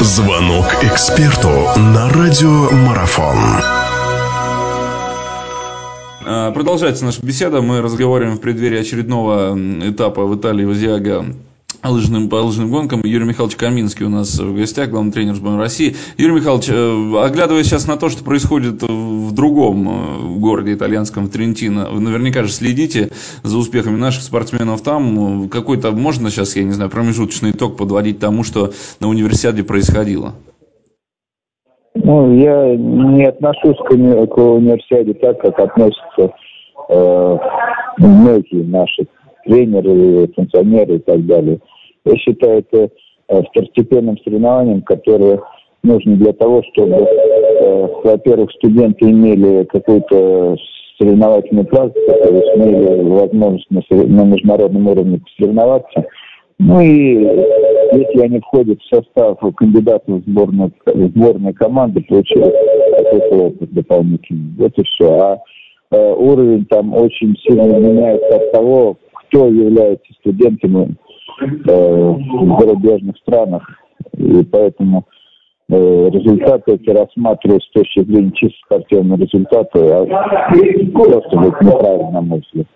Звонок эксперту на радиомарафон. А, продолжается наша беседа. Мы разговариваем в преддверии очередного этапа в Италии Вазиага лыжным, по лыжным гонкам. Юрий Михайлович Каминский у нас в гостях, главный тренер сборной России. Юрий Михайлович, э, оглядываясь сейчас на то, что происходит в другом э, городе итальянском, в Трентино, вы наверняка же следите за успехами наших спортсменов там. Какой-то можно сейчас, я не знаю, промежуточный итог подводить тому, что на универсиаде происходило? Ну, я не отношусь к, к универсиаде так, как относятся э, многие наши тренеры, функционеры и так далее. Я считаю это э, второстепенным соревнованием, которое нужно для того, чтобы, э, во-первых, студенты имели какую-то соревновательную практику, то есть имели возможность на, на международном уровне посоревноваться. Ну и если они входят в состав кандидатов в сборную, в сборную команды, получают какой-то опыт дополнительный. Вот и все. А э, уровень там очень сильно меняется от того, кто является студентами э, в зарубежных странах. И поэтому э, результаты эти рассматривают с точки зрения чисто спортивного результата, а просто будет неправильно, взгляд.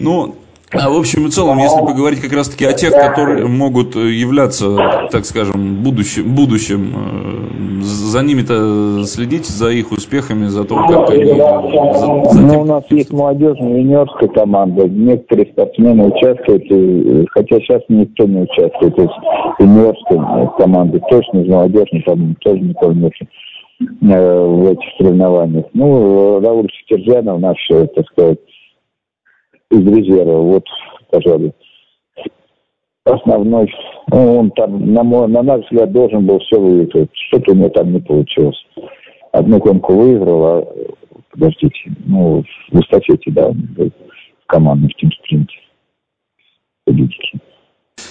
Ну, а в общем и целом, если поговорить как раз-таки о тех, которые могут являться, так скажем, будущим, будущим э, за ними-то следить, за их успехами, за то, как они... За, за ну, у нас есть молодежная юниорская команда, некоторые спортсмены участвуют, и, хотя сейчас никто не участвует, то есть юниорская команда точно из молодежной, по-моему, тоже никого нет э, в этих соревнованиях. Ну, Рауль Сетержанов наш, так сказать, из резерва. Вот, пожалуй, основной. Ну, он там, на, мой, на наш взгляд, должен был все выиграть. Что-то у него там не получилось. Одну гонку выиграл, а, подождите, ну, в эстафете, да, в командном в тимспринте. Победитель.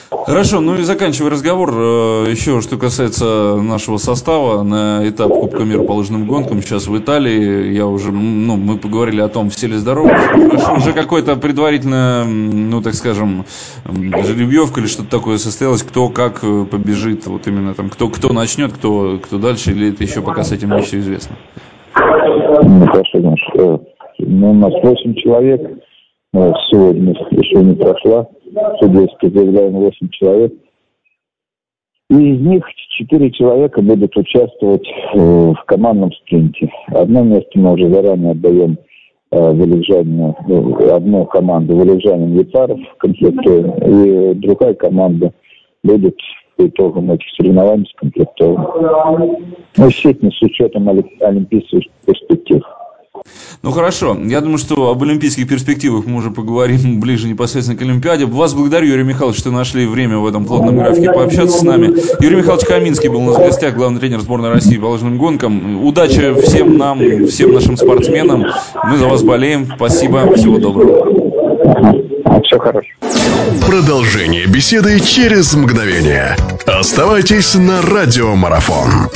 Хорошо, ну и заканчивая разговор, э, еще что касается нашего состава на этап Кубка мира по лыжным гонкам, сейчас в Италии, я уже, ну, мы поговорили о том, все ли здоровы, хорошо, уже какое-то предварительное, ну, так скажем, жеребьевка или что-то такое состоялось, кто как э, побежит, вот именно там, кто, кто начнет, кто, кто дальше, или это еще пока с этим не все известно? Ну, хорошо, значит, ну, у нас 8 человек, сегодня еще не прошла, судейство заявляем 8 человек. И из них 4 человека будут участвовать э, в командном спринте. Одно место мы уже заранее отдаем э, Валежанину, ну, одну команду Валежанин Епаров комплектуем, и другая команда будет по итогам этих соревнований скомплектована. Ну, естественно, с учетом олимпийских перспектив. Ну хорошо, я думаю, что об олимпийских перспективах мы уже поговорим ближе непосредственно к Олимпиаде. Вас благодарю, Юрий Михайлович, что нашли время в этом плотном графике пообщаться с нами. Юрий Михайлович Каминский был у нас в гостях, главный тренер сборной России по лыжным гонкам. Удачи всем нам, всем нашим спортсменам. Мы за вас болеем. Спасибо, всего доброго. Все хорошо. Продолжение беседы через мгновение. Оставайтесь на радиомарафон.